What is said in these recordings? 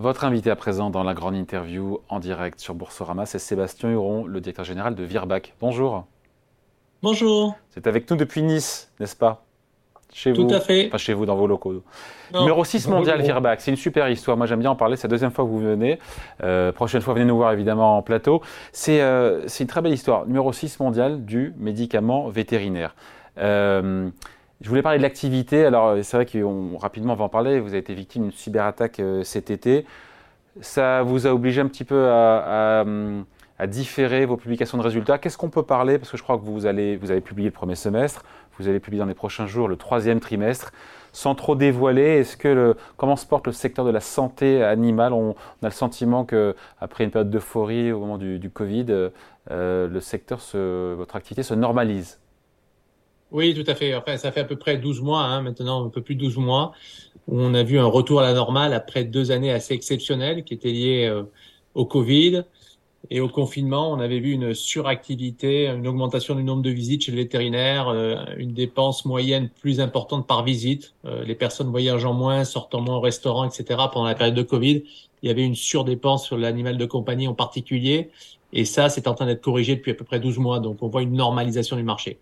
Votre invité à présent dans la grande interview en direct sur Boursorama, c'est Sébastien Huron, le directeur général de Virbac. Bonjour. Bonjour. C'est avec nous depuis Nice, n'est-ce pas? Chez Tout vous. à fait. Pas chez vous, dans vos locaux. Numéro 6 mondial Virbac, c'est une super histoire. Moi j'aime bien en parler, c'est la deuxième fois que vous venez. Euh, prochaine fois, venez nous voir évidemment en plateau. C'est euh, une très belle histoire. Numéro 6 mondial du médicament vétérinaire. Euh, je voulais parler de l'activité. Alors, c'est vrai qu'on rapidement va en parler. Vous avez été victime d'une cyberattaque euh, cet été. Ça vous a obligé un petit peu à, différer vos publications de résultats. Qu'est-ce qu'on peut parler? Parce que je crois que vous, allez, vous avez publié le premier semestre. Vous allez publier dans les prochains jours le troisième trimestre. Sans trop dévoiler, est-ce que comment se porte le secteur de la santé animale? On, a le sentiment qu'après une période d'euphorie au moment du, Covid, euh, le secteur, se, votre activité se normalise oui, tout à fait. Enfin, ça fait à peu près 12 mois, hein, maintenant un peu plus de 12 mois, où on a vu un retour à la normale après deux années assez exceptionnelles qui étaient liées euh, au Covid et au confinement. On avait vu une suractivité, une augmentation du nombre de visites chez le vétérinaire, euh, une dépense moyenne plus importante par visite. Euh, les personnes voyageant moins, sortant moins au restaurant, etc. pendant la période de Covid. Il y avait une surdépense sur l'animal de compagnie en particulier. Et ça, c'est en train d'être corrigé depuis à peu près 12 mois. Donc, on voit une normalisation du marché.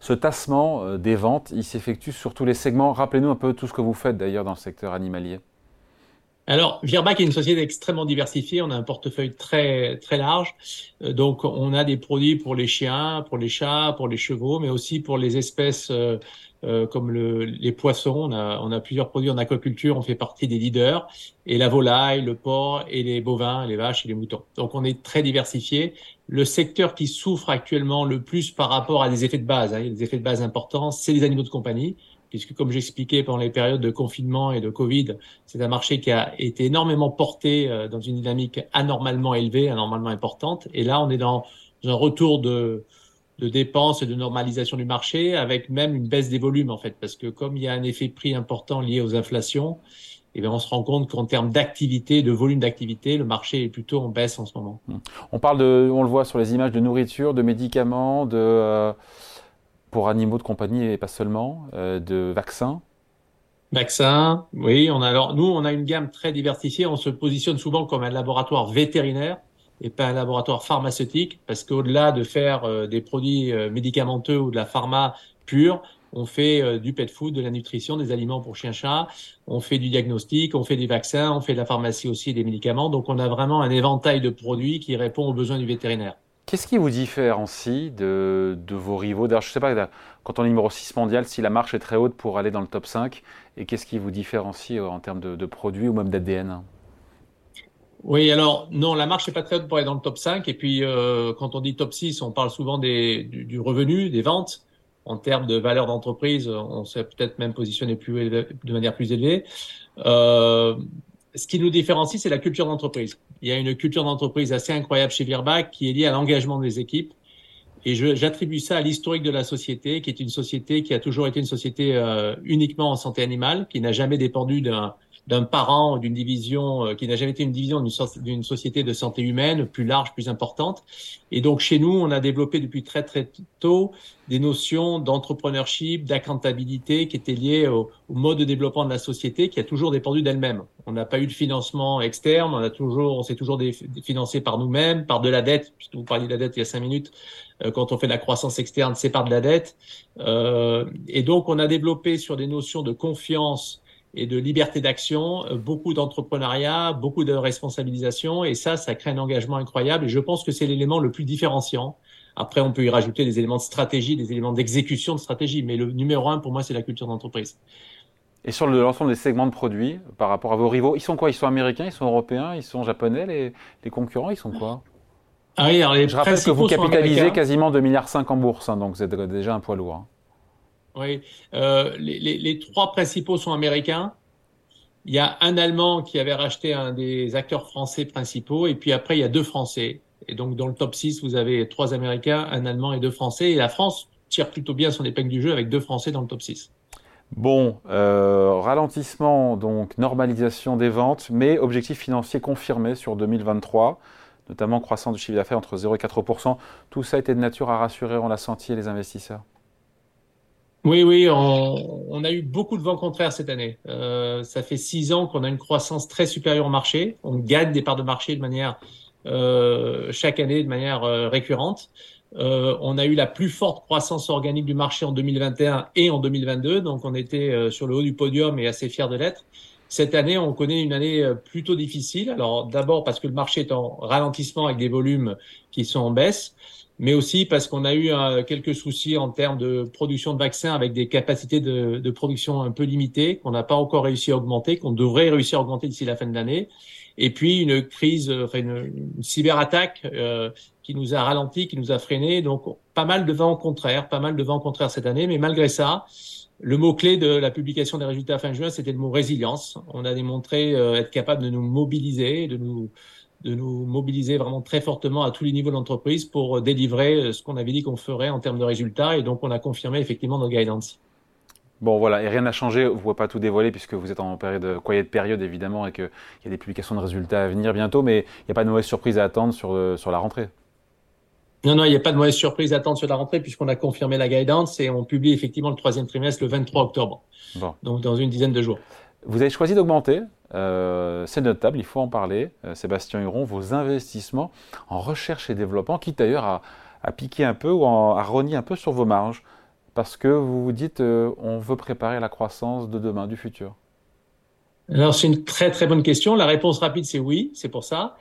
Ce tassement euh, des ventes, il s'effectue sur tous les segments. Rappelez-nous un peu tout ce que vous faites d'ailleurs dans le secteur animalier. Alors, Virbac est une société extrêmement diversifiée. On a un portefeuille très très large. Euh, donc, on a des produits pour les chiens, pour les chats, pour les chevaux, mais aussi pour les espèces euh, comme le, les poissons. On a, on a plusieurs produits en aquaculture, on fait partie des leaders, et la volaille, le porc, et les bovins, les vaches et les moutons. Donc on est très diversifié. Le secteur qui souffre actuellement le plus par rapport à des effets de base, hein, des effets de base importants, c'est les animaux de compagnie puisque comme j'expliquais pendant les périodes de confinement et de Covid, c'est un marché qui a été énormément porté euh, dans une dynamique anormalement élevée, anormalement importante. Et là, on est dans un retour de, de dépenses et de normalisation du marché, avec même une baisse des volumes en fait, parce que comme il y a un effet prix important lié aux inflations, eh bien, on se rend compte qu'en termes d'activité, de volume d'activité, le marché est plutôt en baisse en ce moment. Mmh. On parle de, on le voit sur les images, de nourriture, de médicaments, de euh, pour animaux de compagnie et pas seulement, euh, de vaccins. Vaccins, oui. On a alors nous, on a une gamme très diversifiée. On se positionne souvent comme un laboratoire vétérinaire et pas un laboratoire pharmaceutique, parce qu'au-delà de faire euh, des produits médicamenteux ou de la pharma pure, on fait euh, du pet food, de la nutrition, des aliments pour chiens-chats, on fait du diagnostic, on fait des vaccins, on fait de la pharmacie aussi et des médicaments. Donc on a vraiment un éventail de produits qui répond aux besoins du vétérinaire. Qu'est-ce qui vous différencie de, de vos rivaux? D'ailleurs, je ne sais pas, quand on est numéro 6 mondial, si la marche est très haute pour aller dans le top 5, et qu'est-ce qui vous différencie en termes de, de produits ou même d'ADN oui, alors non, la marche n'est pas très haute pour aller dans le top 5. Et puis, euh, quand on dit top 6, on parle souvent des, du, revenu, des ventes. En termes de valeur d'entreprise, on s'est peut-être même positionné plus de manière plus élevée. Euh, ce qui nous différencie, c'est la culture d'entreprise. Il y a une culture d'entreprise assez incroyable chez Virbac qui est liée à l'engagement des équipes. Et j'attribue ça à l'historique de la société, qui est une société qui a toujours été une société euh, uniquement en santé animale, qui n'a jamais dépendu d'un d'un parent d'une division euh, qui n'a jamais été une division d'une société de santé humaine plus large, plus importante. Et donc chez nous, on a développé depuis très très tôt des notions d'entrepreneurship, d'accountabilité qui étaient liées au, mode de développement de la société qui a toujours dépendu d'elle-même. On n'a pas eu de financement externe, on a toujours, on s'est toujours financé par nous-mêmes, par de la dette. Puisque vous parliez de la dette il y a cinq minutes, euh, quand on fait de la croissance externe, c'est par de la dette. Euh, et donc on a développé sur des notions de confiance et de liberté d'action, euh, beaucoup d'entrepreneuriat, beaucoup de responsabilisation, et ça, ça crée un engagement incroyable. Et je pense que c'est l'élément le plus différenciant. Après, on peut y rajouter des éléments de stratégie, des éléments d'exécution de stratégie, mais le numéro un pour moi, c'est la culture d'entreprise. Et sur l'ensemble des segments de produits, par rapport à vos rivaux, ils sont quoi? Ils sont américains, ils sont européens, ils sont japonais, les, les concurrents, ils sont quoi? Ah oui, alors les Je rappelle que vous capitalisez quasiment 2,5 milliards en bourse, hein, donc vous êtes déjà un poids lourd. Hein. Oui, euh, les, les, trois principaux sont américains. Il y a un Allemand qui avait racheté un des acteurs français principaux, et puis après, il y a deux Français. Et donc, dans le top 6, vous avez trois Américains, un Allemand et deux Français. Et la France tire plutôt bien son épingle du jeu avec deux Français dans le top 6. Bon, euh, ralentissement, donc normalisation des ventes, mais objectif financier confirmé sur 2023, notamment croissance du chiffre d'affaires entre 0 et 4% Tout ça été de nature à rassurer, on l'a senti, les investisseurs Oui, oui, on, a eu beaucoup de vents contraires cette année. Euh, ça fait six ans qu'on a une croissance très supérieure au marché. On gagne des parts de marché de manière euh, chaque année, de manière euh, récurrente. On a eu la plus forte croissance organique du marché en 2021 et en 2022, donc on était sur le haut du podium et assez fiers de l'être. Cette année, on connaît une année plutôt difficile. Alors d'abord parce que le marché est en ralentissement avec des volumes qui sont en baisse mais aussi parce qu'on a eu euh, quelques soucis en termes de production de vaccins avec des capacités de, de production un peu limitées, qu'on n'a pas encore réussi à augmenter, qu'on devrait réussir à augmenter d'ici la fin de l'année. Et puis une crise, euh, enfin une, une cyberattaque euh, qui nous a ralenti, qui nous a freiné. Donc pas mal de vents contraires, pas mal de vents contraires cette année. Mais malgré ça, le mot-clé de la publication des résultats fin juin, c'était le mot résilience. On a démontré être capable de nous mobiliser, de nous de nous mobiliser vraiment très fortement à tous les niveaux de l'entreprise pour euh, délivrer euh, ce qu'on avait dit qu'on ferait en termes de résultats. Et donc, on a confirmé effectivement nos guidance. Bon, voilà, et rien n'a changé. Vous ne pouvez pas tout dévoiler puisque vous êtes en période, de période évidemment et qu'il y a des publications de résultats à venir bientôt, mais il n'y a pas de mauvaise surprise à attendre sur, euh, sur la rentrée. Non, non, il n'y a pas de mauvaise surprise à attendre sur la rentrée puisqu'on a confirmé la guidance et on publie effectivement le troisième trimestre le 23 octobre. Bon. Donc, dans une dizaine de jours. Vous avez choisi d'augmenter, euh, c'est notable, il faut en parler, euh, Sébastien Huron, vos investissements en recherche et développement, quitte d'ailleurs à, à, piquer un peu ou à rogner un peu sur vos marges, parce que vous vous dites euh, on veut préparer la croissance de demain, du futur. Alors c'est une très très bonne question. La réponse rapide c'est oui, c'est pour ça.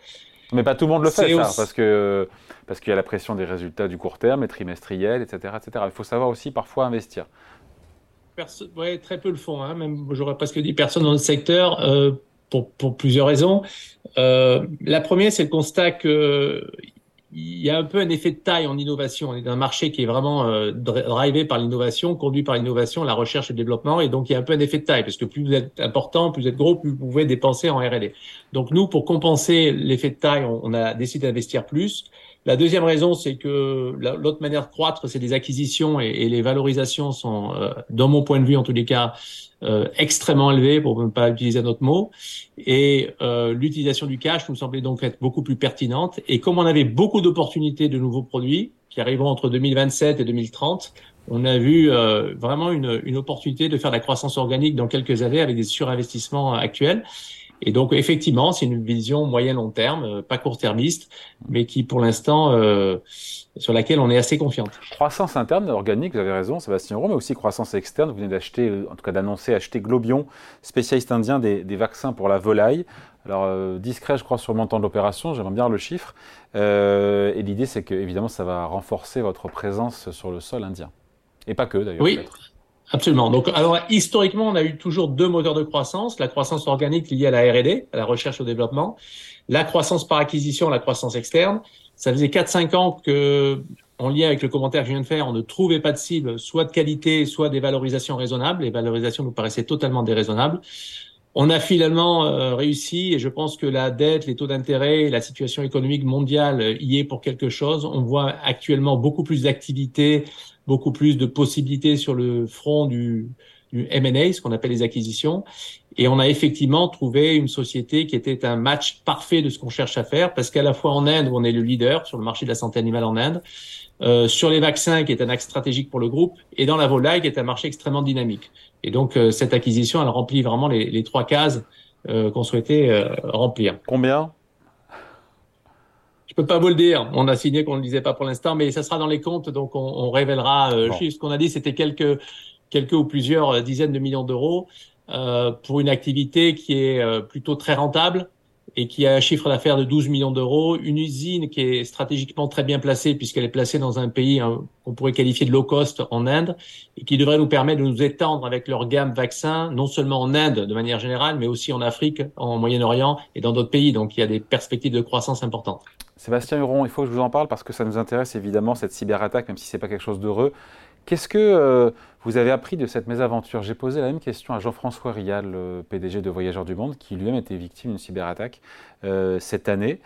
Mais pas tout le monde le fait, ça, parce que parce qu'il y a la pression des résultats du court terme, et trimestriels, etc., etc. Il faut savoir aussi parfois investir ouais, très peu le font, hein. même j'aurais presque dit personne dans le secteur, euh, pour, pour, plusieurs raisons. Euh, la première, c'est le constat que il y a un peu un effet de taille en innovation. On est un marché qui est vraiment euh, drivé par l'innovation, conduit par l'innovation, la recherche et le développement, et donc il y a un peu un effet de taille, parce que plus vous êtes important, plus vous êtes gros, plus vous pouvez dépenser en R&D. Donc nous, pour compenser l'effet de taille, on a décidé d'investir plus. La deuxième raison, c'est que l'autre manière de croître, c'est des acquisitions et, les valorisations sont, euh, dans mon point de vue en tous les cas, euh, extrêmement élevées, pour ne pas utiliser notre mot. Et euh, l'utilisation du cash nous semblait donc être beaucoup plus pertinente. Et comme on avait beaucoup d'opportunités de nouveaux produits qui arriveront entre 2027 et 2030, on a vu vraiment une, une opportunité de faire de la croissance organique dans quelques années avec des surinvestissements actuels. Et donc, effectivement, c'est une vision moyen-long terme, euh, pas court-termiste, mais qui, pour l'instant, euh, sur laquelle on est assez confiante. Croissance interne, organique, vous avez raison, Sébastien Roux, mais aussi croissance externe. Vous venez d'acheter, euh, en tout cas d'annoncer, acheter Globion, spécialiste indien des, vaccins pour la volaille. Alors, discret, je crois, sur le montant de l'opération, j'aimerais bien le chiffre. et l'idée, c'est que, évidemment, ça va renforcer votre présence sur le sol indien. Et pas que, d'ailleurs. Oui. Absolument. Donc, alors historiquement, on a eu toujours deux moteurs de croissance la croissance organique liée à la R&D, à la recherche et au développement, la croissance par acquisition, la croissance externe. Ça faisait 4-5 ans que, en lien avec le commentaire que je viens de faire, on ne trouvait pas de cible, soit de qualité, soit des valorisations raisonnables. Les valorisations nous paraissaient totalement déraisonnables. On a finalement euh, réussi et je pense que la dette, les taux d'intérêt, la situation économique mondiale y est pour quelque chose. On voit actuellement beaucoup plus d'activités beaucoup plus de possibilités sur le front du, du M&A, ce qu'on appelle les acquisitions. Et on a effectivement trouvé une société qui était un match parfait de ce qu'on cherche à faire, parce qu'à la fois en Inde, on est le leader sur le marché de la santé animale en Inde, euh, sur les vaccins, qui est un axe stratégique pour le groupe, et dans la volaille, qui est un marché extrêmement dynamique. Et donc, euh, cette acquisition, elle remplit vraiment les, les trois cases euh, qu'on souhaitait euh, remplir. Combien? Je peux pas vous le dire. On a signé qu'on ne le disait pas pour l'instant, mais ça sera dans les comptes, donc on, on révélera euh, Ce qu'on a dit, c'était quelques, quelques ou plusieurs euh, dizaines de millions d'euros euh, pour une activité qui est euh, plutôt très rentable et qui a un chiffre d'affaires de 12 millions d'euros, une usine qui est stratégiquement très bien placée puisqu'elle est placée dans un pays hein, qu'on pourrait qualifier de low cost en Inde et qui devrait nous permettre de nous étendre avec leur gamme vaccin, non seulement en Inde de manière générale, mais aussi en Afrique, en Moyen-Orient et dans d'autres pays. Donc il y a des perspectives de croissance importantes. Sébastien Huron, il faut que je vous en parle parce que ça nous intéresse évidemment cette cyberattaque, même si c'est pas quelque chose d'heureux. Qu'est-ce que euh, vous avez appris de cette mésaventure? J'ai posé la même question à Jean-François Rial, le PDG de Voyageurs du Monde, qui lui-même était victime d'une cyberattaque euh, cette année.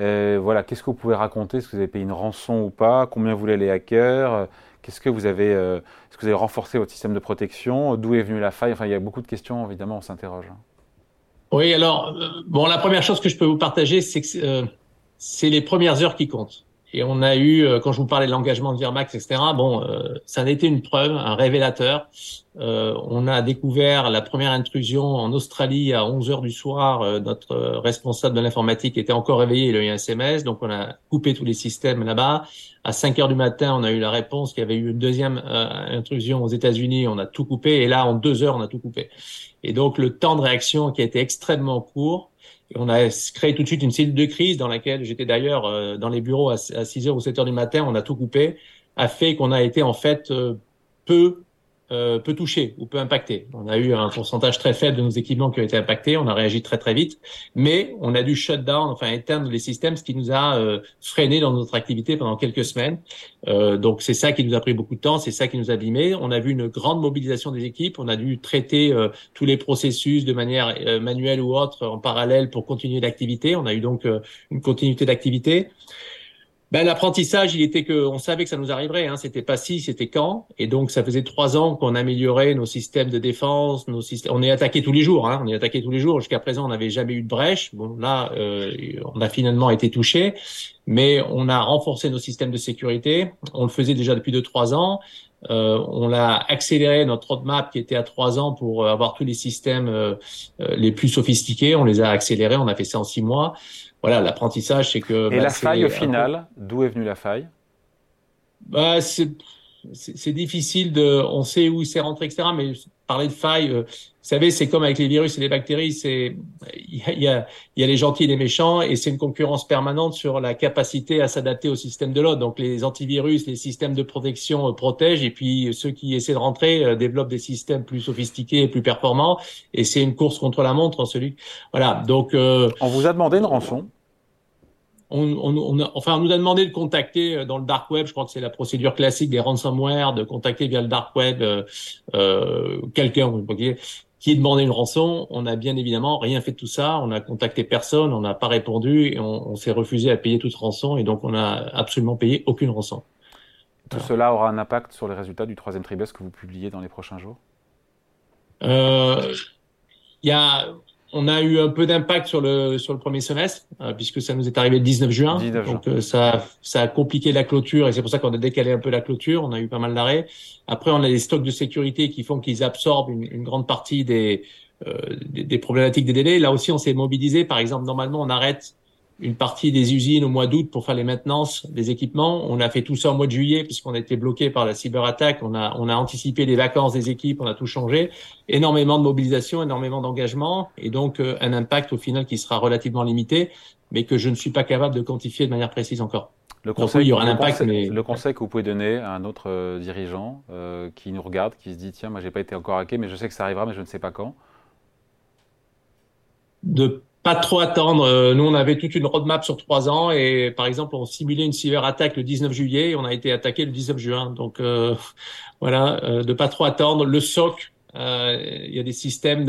Euh, voilà, qu'est-ce que vous pouvez raconter? Est-ce que vous avez payé une rançon ou pas? Combien voulaient les hackers Qu'est-ce que vous avez Est-ce que vous avez renforcé votre système de protection? D'où est venue la faille? Enfin, il y a beaucoup de questions. Évidemment, on s'interroge. Oui, alors bon, la première chose que je peux vous partager, c'est que c'est les premières heures qui comptent. Et on a eu, euh, quand je vous parlais de l'engagement de Virmax, etc., bon, euh, ça a été une preuve, un révélateur. Euh, on a découvert la première intrusion en Australie à 11 heures du soir. Euh, notre responsable de l'informatique était encore réveillé, il a eu un SMS, donc on a coupé tous les systèmes là-bas. À 5 heures du matin, on a eu la réponse qu'il y avait eu une deuxième intrusion aux États-Unis, on a tout coupé, et là, en deux heures, on a tout coupé. Et donc, le temps de réaction qui a été extrêmement court, on a créé tout de suite une cellule de crise dans laquelle j'étais d'ailleurs euh, dans les bureaux à, 6 heures ou 7 heures du matin, on a tout coupé, a fait qu'on a été en fait euh, peu euh, peu touché ou peu impacté. On a eu un pourcentage très faible de nos équipements qui ont été impactés. On a réagi très très vite, mais on a dû shut down, enfin éteindre les systèmes, ce qui nous a euh, freiné dans notre activité pendant quelques semaines. Euh, donc c'est ça qui nous a pris beaucoup de temps, c'est ça qui nous a abîmé. On a vu une grande mobilisation des équipes. On a dû traiter euh, tous les processus de manière euh, manuelle ou autre en parallèle pour continuer l'activité. On a eu donc une continuité d'activité. Ben, l'apprentissage, il était que on savait que ça nous arriverait. Hein. C'était pas si, c'était quand. Et donc, ça faisait trois ans qu'on améliorait nos systèmes de défense, nos systèmes. On est attaqué tous les jours. Hein. On est attaqué tous les jours. Jusqu'à présent, on n'avait jamais eu de brèche. Bon, là, euh, on a finalement été touché, mais on a renforcé nos systèmes de sécurité. On le faisait déjà depuis deux trois ans. Euh, on l'a accéléré notre roadmap qui était à trois ans pour avoir tous les systèmes euh, euh, les plus sophistiqués. On les a accélérés. On a fait ça en six mois voilà, l'apprentissage, c'est que. Et bah, la faille, au final, d'où est venue la faille? Bah, c'est difficile de. On sait où il s'est rentré, etc. Mais parler de faille, euh, vous savez, c'est comme avec les virus et les bactéries. C'est il y a, y a les gentils et les méchants, et c'est une concurrence permanente sur la capacité à s'adapter au système de l'autre. Donc les antivirus, les systèmes de protection euh, protègent, et puis ceux qui essaient de rentrer euh, développent des systèmes plus sophistiqués et plus performants. Et c'est une course contre la montre. Celui, voilà. Donc on vous a demandé une rançon on, on, enfin, on nous a demandé de contacter euh, dans le dark web, je crois que c'est la procédure classique des ransomware, de contacter via le dark web euh, euh, quelqu'un qui demandait une rançon. On n'a bien évidemment rien fait de tout ça. On a contacté personne, on n'a pas répondu et on, s'est refusé à payer toute rançon et donc on n'a absolument payé aucune rançon. Tout cela aura un impact sur les résultats du troisième trimestre que vous publiez dans les prochains jours? Il y a on a eu un peu d'impact sur le sur le premier semestre euh, puisque ça nous est arrivé le 19 juin. donc euh, ça ça a compliqué la clôture et c'est pour ça qu'on a décalé un peu la clôture. On a eu pas mal d'arrêts. Après, on a des stocks de sécurité qui font qu'ils absorbent une, une, grande partie des, euh, des, des problématiques des délais. Là aussi, on s'est mobilisé. Par exemple, normalement, on arrête une partie des usines au mois d'août pour faire les maintenances des équipements. On a fait tout ça au mois de juillet puisqu'on a été bloqué par la cyberattaque. On a, on a anticipé les vacances des équipes, on a tout changé. Énormément de mobilisation, énormément d'engagement et donc euh, un impact au final qui sera relativement limité, mais que je ne suis pas capable de quantifier de manière précise encore. Le conseil, il y aura un impact, mais... le conseil que vous pouvez donner à un autre euh, dirigeant euh, qui nous regarde, qui se dit tiens, moi j'ai pas été encore hacké, mais je sais que ça arrivera, mais je ne sais pas quand. De pas trop attendre. Euh, nous, on avait toute une roadmap sur trois ans et, par exemple, on simulait une cyberattaque le 19 juillet et on a été attaqué le 19 juin. Donc, euh, voilà, euh, de pas trop attendre. Le SOC, il y a des systèmes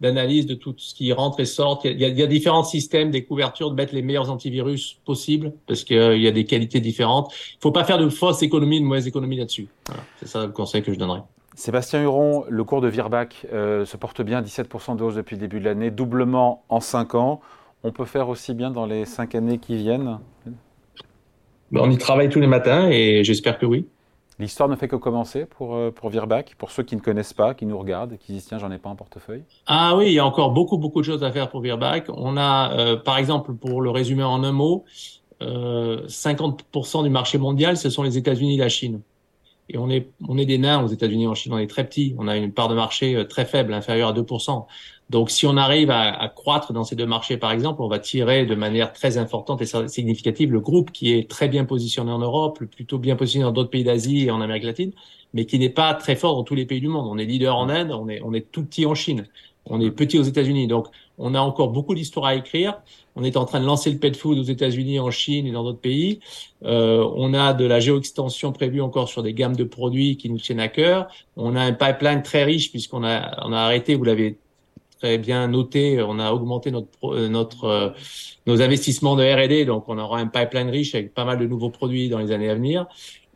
d'analyse de, tout ce qui rentre et sort. Il y, a, y, a, différents systèmes, des couvertures, de mettre les meilleurs antivirus possibles parce qu'il y a des qualités différentes. Il faut pas faire de fausses économies, de mauvaises économies là-dessus. C'est ça le conseil que je donnerais. Sébastien Huron, le cours de Virbac euh, se porte bien, 17% de hausse depuis le début de l'année, doublement en 5 ans. On peut faire aussi bien dans les 5 années qui viennent ben, On y travaille tous les matins et j'espère que oui. L'histoire ne fait que commencer pour, euh, pour Virbac, pour ceux qui ne connaissent pas, qui nous regardent et qui disent tiens, j'en ai pas en portefeuille Ah oui, il y a encore beaucoup, beaucoup de choses à faire pour Virbac. On a, euh, par exemple, pour le résumer en un mot, 50% du marché mondial, ce sont les États-Unis et la Chine. Et on est, on est des nains aux États-Unis, en Chine, on est très petit. On a une part de marché euh, très faible, inférieure à 2%. Donc, si on arrive à, à, croître dans ces deux marchés, par exemple, on va tirer de manière très importante et significative le groupe qui est très bien positionné en Europe, plutôt bien positionné dans d'autres pays d'Asie et en Amérique latine, mais qui n'est pas très fort dans tous les pays du monde. On est leader en Inde, on est, on est tout petit en Chine, on est petit aux États-Unis. Donc, on a encore beaucoup d'histoires à écrire. On est en train de lancer le pet food aux États-Unis, en Chine et dans d'autres pays. Euh, on a de la géoextension prévue encore sur des gammes de produits qui nous tiennent à cœur. On a un pipeline très riche puisqu'on a, on a arrêté, vous l'avez très bien noté, on a augmenté notre, euh, notre, euh, nos investissements de R&D, donc on aura un pipeline riche avec pas mal de nouveaux produits dans les années à venir.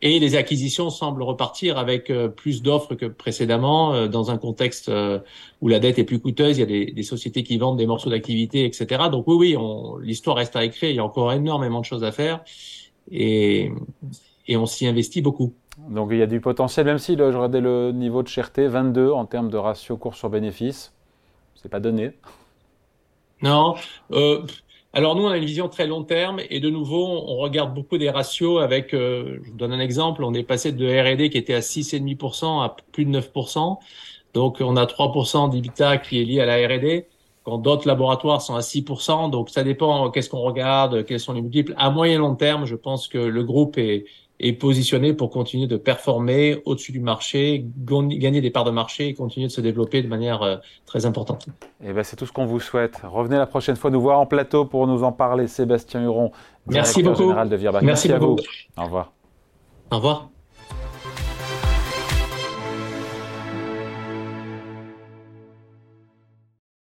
Et les acquisitions semblent repartir avec euh, plus d'offres que précédemment, euh, dans un contexte euh, où la dette est plus coûteuse. Il y a des, des sociétés qui vendent des morceaux d'activité, etc. Donc oui, oui, l'histoire reste à écrire. Il y a encore énormément de choses à faire. et, et on s'y investit beaucoup. Donc il y a du potentiel, même si je regardais le niveau de cherté, 22 en termes de ratio cours sur bénéfice, c'est pas donné. Non. Euh, alors nous, on a une vision très long terme et de nouveau, on regarde beaucoup des ratios avec, euh, je vous donne un exemple, on est passé de R&D qui était à 6,5% à plus de 9%. Donc on a 3% d'IBITA qui est lié à la R&D quand d'autres laboratoires sont à 6%. Donc ça dépend qu'est-ce qu'on regarde, quels sont les multiples. À moyen long terme, je pense que le groupe est, est positionné pour continuer de performer au-dessus du marché, gagner des parts de marché et continuer de se développer de manière euh, très importante. Et eh ben, c'est tout ce qu'on vous souhaite. Revenez la prochaine fois nous voir en plateau pour nous en parler. Sébastien Huron, directeur Merci beaucoup. général de Virbac. Merci, Merci à vous. Au revoir. Au revoir.